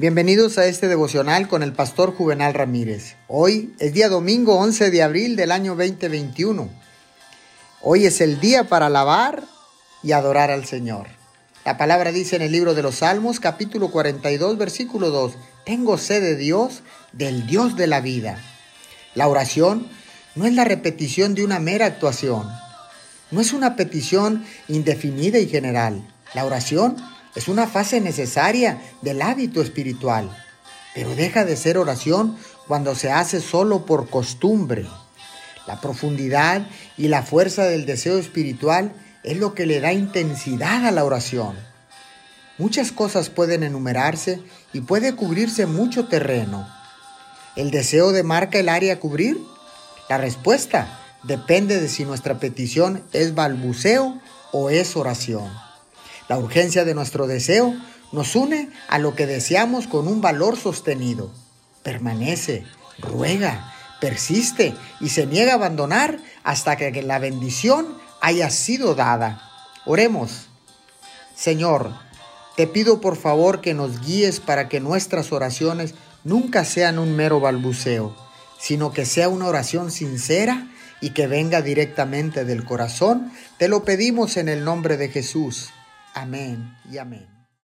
Bienvenidos a este devocional con el pastor Juvenal Ramírez. Hoy es día domingo 11 de abril del año 2021. Hoy es el día para alabar y adorar al Señor. La palabra dice en el libro de los Salmos, capítulo 42, versículo 2, Tengo sed de Dios, del Dios de la vida. La oración no es la repetición de una mera actuación. No es una petición indefinida y general. La oración es una fase necesaria del hábito espiritual, pero deja de ser oración cuando se hace solo por costumbre. La profundidad y la fuerza del deseo espiritual es lo que le da intensidad a la oración. Muchas cosas pueden enumerarse y puede cubrirse mucho terreno. ¿El deseo demarca el área a cubrir? La respuesta depende de si nuestra petición es balbuceo o es oración. La urgencia de nuestro deseo nos une a lo que deseamos con un valor sostenido. Permanece, ruega, persiste y se niega a abandonar hasta que la bendición haya sido dada. Oremos. Señor, te pido por favor que nos guíes para que nuestras oraciones nunca sean un mero balbuceo, sino que sea una oración sincera y que venga directamente del corazón. Te lo pedimos en el nombre de Jesús. Amén y amén.